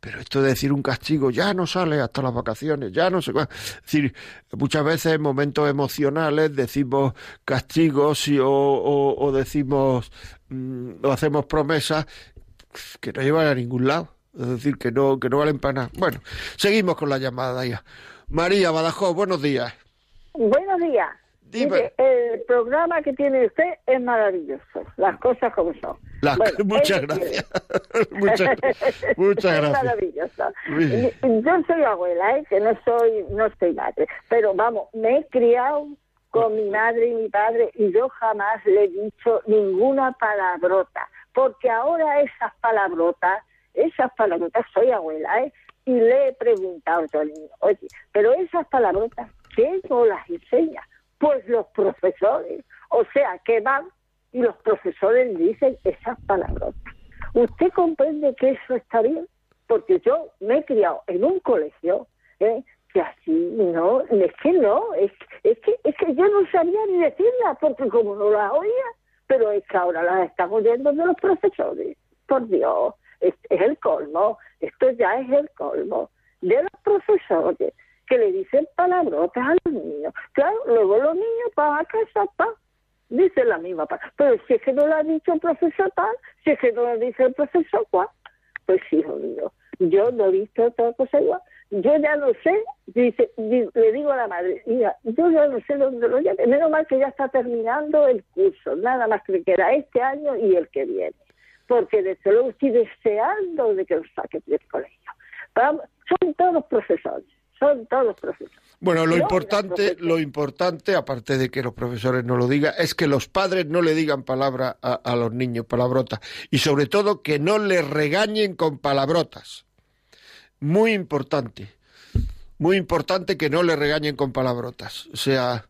Pero esto de decir un castigo ya no sale hasta las vacaciones, ya no sé cuál. Es decir, muchas veces en momentos emocionales decimos castigos y, o, o, decimos mm, o hacemos promesas que no llevan a ningún lado. Es decir, que no, que no valen para nada. Bueno, seguimos con la llamada ya. María Badajoz, buenos días. Buenos días. Dime. el programa que tiene usted es maravilloso, las cosas como son. muchas, gracias. muchas, muchas gracias. Es maravilloso. Yo soy abuela, ¿eh? que no soy, no soy madre, pero vamos, me he criado con mi madre y mi padre y yo jamás le he dicho ninguna palabrota, porque ahora esas palabrotas, esas palabrotas, soy abuela, ¿eh? y le he preguntado a niño, oye, pero esas palabrotas, ¿quién no las enseña? Pues los profesores. O sea, que van y los profesores dicen esas palabras. ¿Usted comprende que eso está bien? Porque yo me he criado en un colegio ¿eh? que así no, es que no, es, es, que, es que yo no sabía ni decirlas porque como no las oía, pero es que ahora las están oyendo de los profesores. Por Dios, es el colmo, esto ya es el colmo de los profesores que le dicen palabrotas a los niños. Claro, luego los niños van a casa, pa, dicen la misma palabra. Pero si es que no lo ha dicho el profesor tal, si es que no lo dice el profesor cual, pues hijo mío, yo no he visto otra cosa igual. Yo ya no sé, dice, le digo a la madre, mira, yo ya no sé dónde lo llame. Menos mal que ya está terminando el curso, nada más que queda este año y el que viene. Porque desde luego estoy deseando de que lo saque del colegio. son todos profesores son todos profesores. Bueno, lo importante, lo importante, aparte de que los profesores no lo digan, es que los padres no le digan palabra a, los niños, palabrotas, y sobre todo que no les regañen con palabrotas. Muy importante, muy importante que no le regañen con palabrotas. O sea,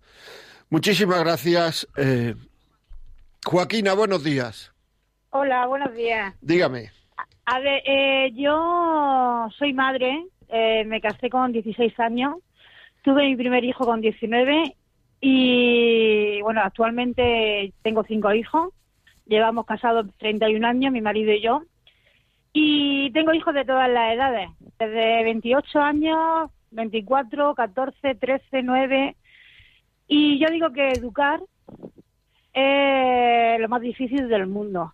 muchísimas gracias. Eh, Joaquina, buenos días. Hola, buenos días. Dígame. A ver, eh, yo soy madre eh, me casé con 16 años, tuve mi primer hijo con 19 y bueno, actualmente tengo cinco hijos, llevamos casados 31 años, mi marido y yo, y tengo hijos de todas las edades, desde 28 años, 24, 14, 13, 9, y yo digo que educar es lo más difícil del mundo.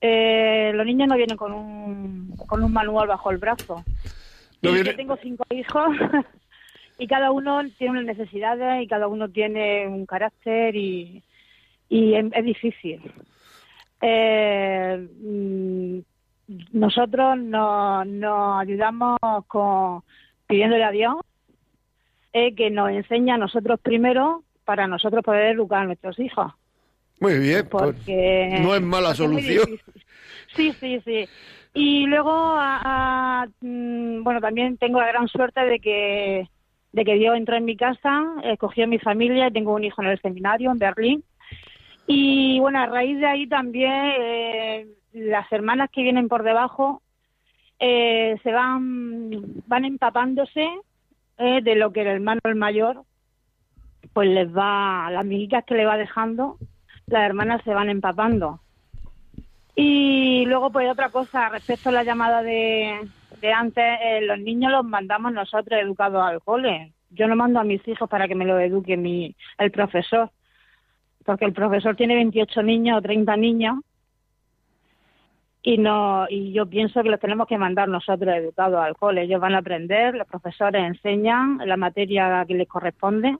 Eh, los niños no vienen con un, con un manual bajo el brazo. Yo tengo cinco hijos y cada uno tiene unas necesidades y cada uno tiene un carácter y, y es, difícil. Eh, mm, nosotros nos, nos ayudamos con pidiéndole a Dios eh, que nos enseña a nosotros primero para nosotros poder educar a nuestros hijos. Muy bien, pues porque no es mala solución. sí, sí, sí. Y luego, mm, bueno, también tengo la gran suerte de que, de que Dios entró en mi casa, escogió a mi familia, tengo un hijo en el seminario en Berlín. Y bueno, a raíz de ahí también eh, las hermanas que vienen por debajo eh, se van, van empapándose eh, de lo que el hermano el mayor pues les va, las miguitas que le va dejando, las hermanas se van empapando. Y luego, pues otra cosa, respecto a la llamada de, de antes, eh, los niños los mandamos nosotros educados al cole. Yo no mando a mis hijos para que me lo eduque mi, el profesor, porque el profesor tiene 28 niños o 30 niños y no y yo pienso que los tenemos que mandar nosotros educados al cole. Ellos van a aprender, los profesores enseñan la materia que les corresponde,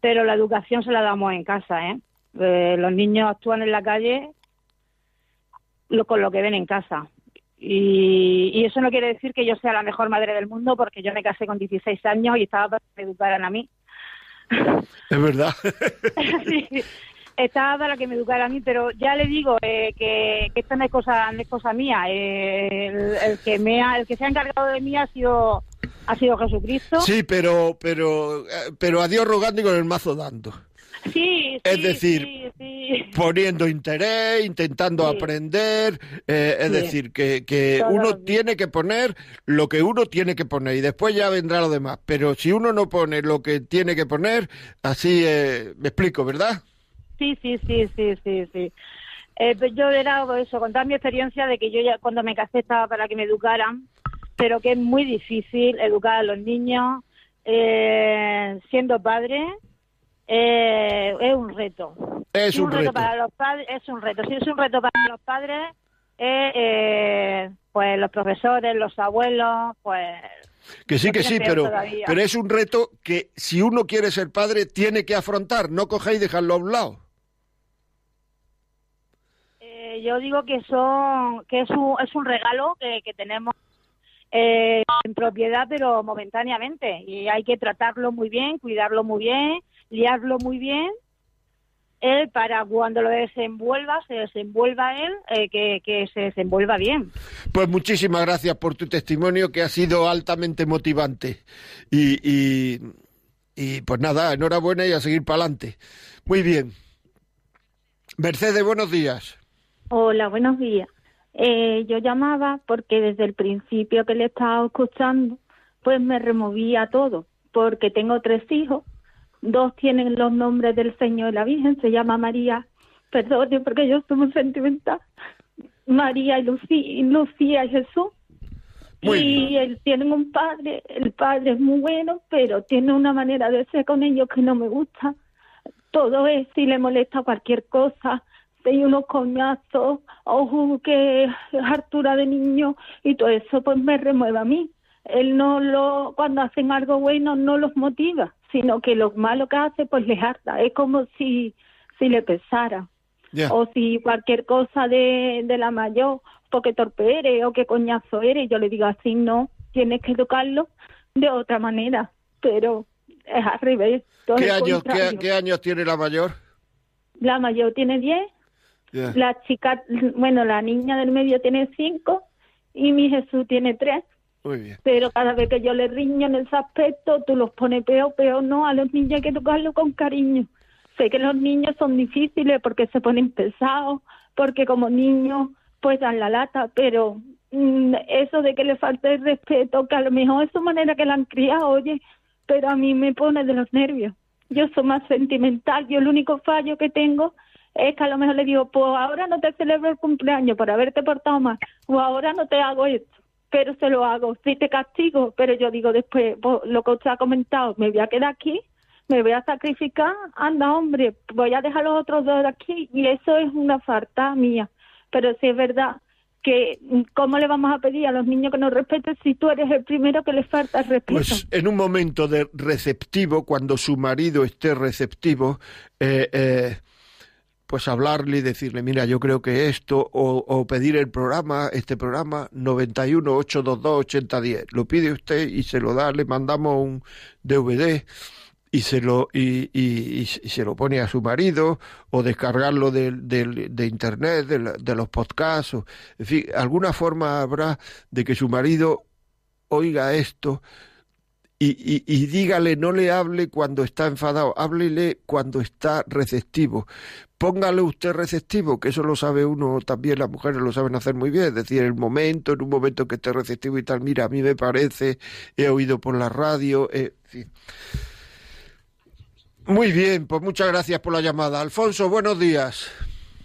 pero la educación se la damos en casa, ¿eh? eh los niños actúan en la calle lo, con lo que ven en casa. Y, eso no quiere decir que yo sea la mejor madre del mundo, porque yo me casé con 16 años y estaba para que me educaran a mí. Es verdad. sí, estaba para que me educara a mí, pero ya le digo eh, que, que esta no es cosa, no es cosa mía. Eh, el, que me ha, el que se ha encargado de mí ha sido ha sido Jesucristo. Sí, pero pero pero a Dios rogando y con el mazo dando. Sí, es decir, poniendo interés, intentando aprender, eh, es decir, que, que uno tiene que poner lo que uno tiene que poner y después ya vendrá lo demás. Pero si uno no pone lo que tiene que poner, así eh, me explico, ¿verdad? Sí, sí, sí, sí, sí, sí. Eh, pues yo era eso, contar mi experiencia de que yo ya cuando me casé estaba para que me educaran, pero que es muy difícil educar a los niños eh, siendo padre. Eh, es un reto. Es un, reto. para los padres. Es un reto. Si es un reto para los padres, eh, pues los profesores, los abuelos, pues que sí, que sí, pero, pero es un reto que si uno quiere ser padre tiene que afrontar, no coger y dejarlo a un lado. yo digo que son que es un, es un regalo que, tenemos eh, en propiedad, pero momentáneamente. Y hay que tratarlo muy bien, cuidarlo muy bien, liarlo muy bien, él para cuando lo desenvuelva, se desenvuelva él, eh, que, que, se desenvuelva bien. Pues muchísimas gracias por tu testimonio, que ha sido altamente motivante. Y, y, y pues nada, enhorabuena y a seguir para adelante. Muy bien. Mercedes, buenos días. Hola, buenos días. Eh, yo llamaba porque desde el principio que le estaba escuchando, pues me removía todo, porque tengo tres hijos, dos tienen los nombres del Señor y la Virgen, se llama María, perdón, porque yo soy muy sentimental, María y Lucía, Lucía y Jesús. y él tienen un padre, el padre es muy bueno, pero tiene una manera de ser con ellos que no me gusta. Todo es si le molesta cualquier cosa, y unos coñazos, ojo que es hartura de niño y todo eso pues me remueve a mí. Él no lo, cuando hacen algo bueno no los motiva, sino que lo malo que hace pues les harta. Es como si, si le pesara. O si cualquier cosa de, de la mayor, porque torpe eres o que coñazo eres, yo le digo así, no, tienes que educarlo de otra manera, pero es al revés. ¿Qué años, ¿qué, ¿Qué años tiene la mayor? La mayor tiene 10 la chica, bueno, la niña del medio tiene cinco y mi Jesús tiene Pero cada vez que yo le riño en ese aspecto, tú los pones peor, peor no. A los niños hay que tocarlo con cariño. Sé que los niños son difíciles porque se ponen pesados, porque como niños pues dan la lata, pero mm, eso de que le falte el respeto, que a lo mejor es su manera que la han criado, oye, pero a mí me pone de los nervios. Yo soy más sentimental, yo el único fallo que tengo es que a lo mejor le digo, pues ahora no te celebro el cumpleaños por haberte portado mal, o ahora no te hago esto, pero se lo hago, sí te castigo, pero yo digo después, lo que usted ha comentado, me voy a quedar aquí, me voy a sacrificar, anda hombre, voy a dejar los otros dos aquí, y eso es una falta mía, pero sí es verdad que cómo le vamos a pedir a los niños que nos respeten si tú eres el primero que les falta respeto. Pues en un momento receptivo, cuando su marido esté receptivo, eh, eh, pues hablarle y decirle, mira, yo creo que esto, o, pedir el programa, este programa 91-822-8010. Lo pide usted y se lo da, le mandamos un DVD y se lo y, y, se lo pone a su marido o descargarlo de, de, internet de, de, los podcasts o, alguna forma habrá de que su marido oiga esto y, y, dígale, no le hable cuando está enfadado, háblele cuando está receptivo. Póngale usted receptivo, que eso lo sabe uno también, las mujeres lo saben hacer muy bien, es decir, el momento, en un momento que esté receptivo y tal, mira, a mí me parece, he oído por la radio, eh, Muy bien, pues muchas gracias por la llamada. Alfonso, buenos días.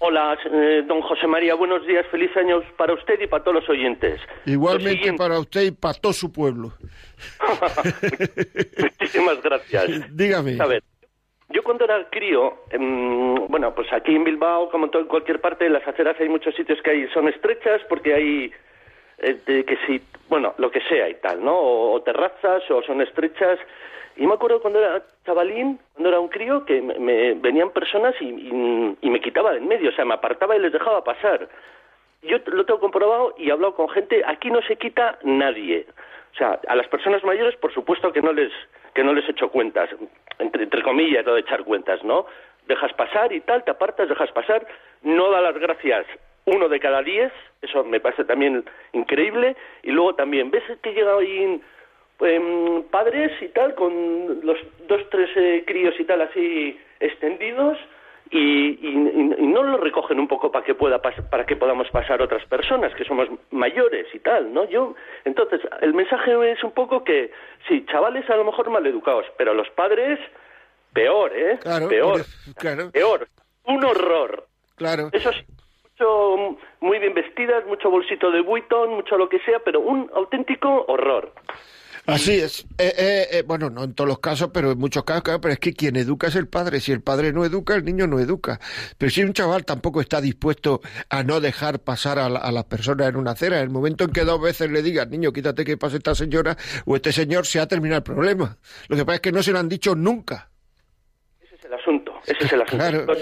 Hola, eh, don José María, buenos días, feliz años para usted y para todos los oyentes. Igualmente para usted y para todo su pueblo. Muchísimas gracias. Dígame. A ver, yo cuando era crío, em, bueno, pues aquí en Bilbao, como en cualquier parte de las aceras, hay muchos sitios que hay, son estrechas porque hay, eh, que sí, bueno, lo que sea y tal, ¿no? o terrazas o son estrechas y me acuerdo cuando era chavalín, cuando era un crío, que me, venían personas y, me quitaba de en medio, o sea, me apartaba y les dejaba pasar. Yo lo tengo comprobado y he hablado con gente, aquí no se quita nadie. O sea, a las personas mayores, por supuesto que no les, que no les echo cuentas, entre, entre comillas, lo de echar cuentas, ¿no? Dejas pasar y tal, te apartas, dejas pasar, no da las gracias uno de cada diez, eso me parece también increíble, y luego también, ves que llega ahí Em, padres y tal, con los dos, tres eh, críos y tal así extendidos, y, no lo recogen un poco para que pueda para que podamos pasar otras personas que somos mayores y tal, ¿no? Yo entonces el mensaje es un poco que sí, chavales a lo mejor mal educados, pero los padres peor, ¿eh? peor, peor, un horror. Claro. Eso sí, mucho muy bien vestidas, mucho bolsito de Vuitton, mucho lo que sea, pero un auténtico horror. Así es. Eh, eh, eh, bueno, no en todos los casos, pero en muchos casos, claro, pero es que quien educa es el padre. Si el padre no educa, el niño no educa. Pero si un chaval tampoco está dispuesto a no dejar pasar a, las personas en una acera, en el momento en que dos veces le digas, niño, quítate que pase esta señora o este señor, se ha terminado el problema. Lo que pasa es que no se lo han dicho nunca. Ese es el asunto.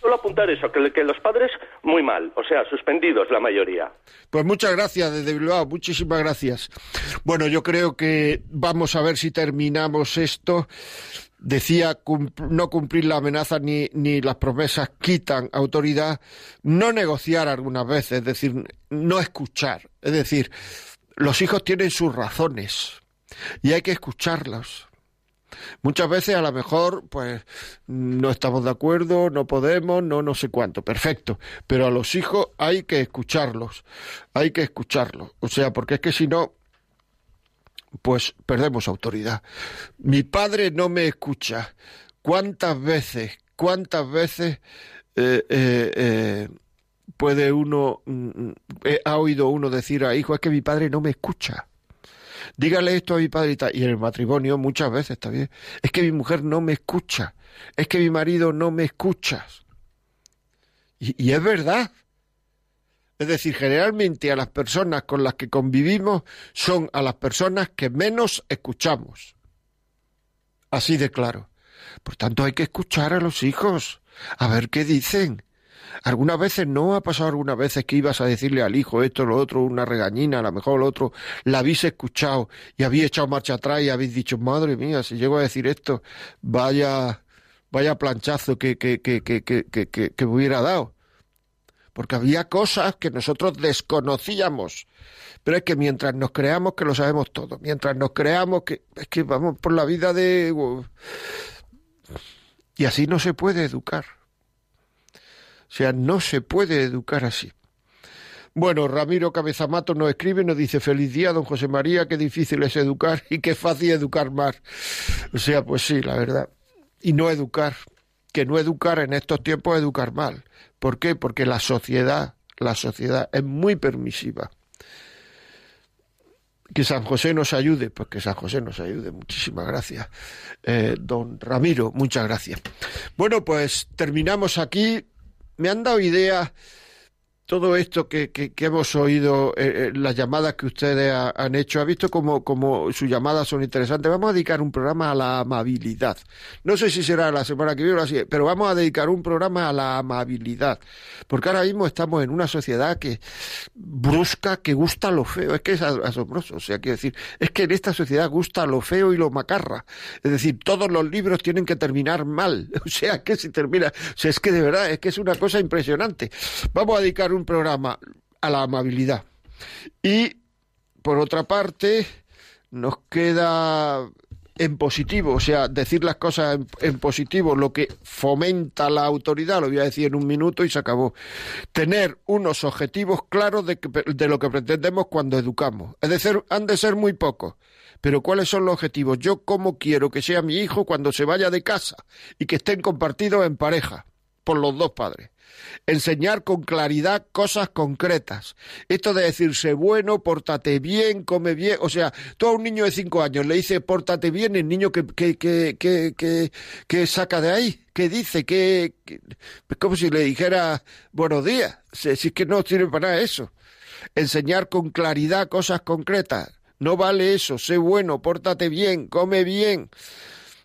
Solo, apuntar eso, que, que, los padres muy mal, o sea, suspendidos la mayoría. Pues muchas gracias desde Bilbao, muchísimas gracias. Bueno, yo creo que vamos a ver si terminamos esto. Decía no cumplir la amenaza ni, ni las promesas quitan autoridad, no negociar algunas veces, es decir, no escuchar. Es decir, los hijos tienen sus razones y hay que escucharlos Muchas veces a lo mejor pues no estamos de acuerdo, no podemos, no no sé cuánto, perfecto, pero a los hijos hay que escucharlos, hay que escucharlos, o sea, porque es que si no pues perdemos autoridad. Mi padre no me escucha. ¿Cuántas veces, cuántas veces eh, eh, eh, puede uno, mm, mm, ha oído uno decir a hijo, es que mi padre no me escucha? Dígale esto a mi padre y, en el matrimonio muchas veces bien. Es que mi mujer no me escucha. Es que mi marido no me escucha. Y, es verdad. Es decir, generalmente a las personas con las que convivimos son a las personas que menos escuchamos. Así de claro. Por tanto, hay que escuchar a los hijos, a ver qué dicen, Algunas veces no ha pasado algunas veces que ibas a decirle al hijo esto, lo otro, una regañina, a lo mejor lo otro, la habéis escuchado y habéis echado marcha atrás y habéis dicho, madre mía, si llego a decir esto, vaya, vaya planchazo que, que, que, que, que, que hubiera dado. Porque había cosas que nosotros desconocíamos. Pero es que mientras nos creamos que lo sabemos todo, mientras nos creamos que es que vamos por la vida de... Y así no se puede educar. O sea, no se puede educar así. Bueno, Ramiro Cabezamato nos escribe, nos dice, feliz día, don José María, qué difícil es educar y qué fácil educar más. O sea, pues sí, la verdad. Y no educar, que no educar en estos tiempos es educar mal. ¿Por qué? Porque la sociedad, la sociedad es muy permisiva. Que San José nos ayude, pues que San José nos ayude. Muchísimas gracias. Eh, don Ramiro, muchas gracias. Bueno, pues terminamos aquí me han dado ideas todo esto que, que, hemos oído, eh, eh, las llamadas que ustedes han hecho, ha visto como, como sus llamadas son interesantes. Vamos a dedicar un programa a la amabilidad. No sé si será la semana que viene o así, pero vamos a dedicar un programa a la amabilidad. Porque ahora mismo estamos en una sociedad que brusca, que gusta lo feo. Es que es asombroso. O sea, quiero decir, es que en esta sociedad gusta lo feo y lo macarra. Es decir, todos los libros tienen que terminar mal. O sea, que si termina, o sea, es que de verdad, es que es una cosa impresionante. Vamos a dedicar un un programa a la amabilidad. Y, por otra parte, nos queda en positivo, o sea, decir las cosas en, positivo, lo que fomenta la autoridad, lo voy a decir en un minuto y se acabó. Tener unos objetivos claros de, de lo que pretendemos cuando educamos. Es decir, han de ser muy pocos. Pero ¿cuáles son los objetivos? Yo cómo quiero que sea mi hijo cuando se vaya de casa y que estén compartidos en pareja por los dos padres enseñar con claridad cosas concretas. Esto de decirse bueno, pórtate bien, come bien, o sea, tú a un niño de cinco años le dice pórtate bien, el niño que, que, que, que, saca de ahí, ¿qué dice? que es como si le dijera buenos días, si es que no sirve para nada eso. Enseñar con claridad cosas concretas. No vale eso, sé bueno, pórtate bien, come bien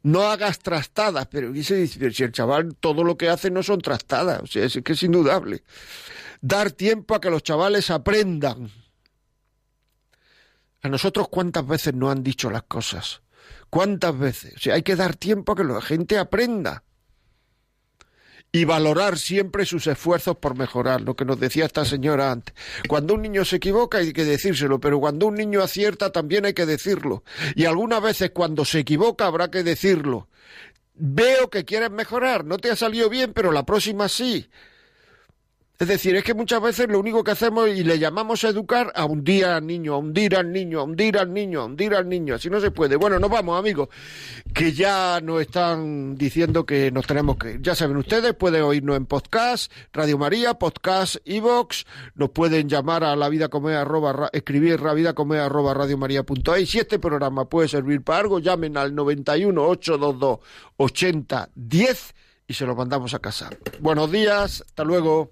no hagas trastadas, pero si el chaval todo lo que hace no son trastadas, o sea, es que es indudable. Dar tiempo a que los chavales aprendan. A nosotros cuántas veces no han dicho las cosas, cuántas veces, o sea, hay que dar tiempo a que la gente aprenda y valorar siempre sus esfuerzos por mejorar, lo que nos decía esta señora antes. Cuando un niño se equivoca hay que decírselo, pero cuando un niño acierta también hay que decirlo. Y algunas veces cuando se equivoca habrá que decirlo. veo que quieres mejorar, no te ha salido bien, pero la próxima sí. Es decir, es que muchas veces lo único que hacemos y le llamamos a educar a hundir al niño, a hundir al niño, a hundir al niño, a hundir al niño. Así no se puede. Bueno, nos vamos, amigos, que ya nos están diciendo que nos tenemos que ir. Ya saben ustedes, pueden oírnos en podcast, Radio María, podcast, Evox, nos pueden llamar a la vida comer, arroba, escribir la vida comer, arroba radiomaria.es. Si este programa puede servir para algo, llamen al 91 822 80 10 y se lo mandamos a casa. Buenos días, hasta luego.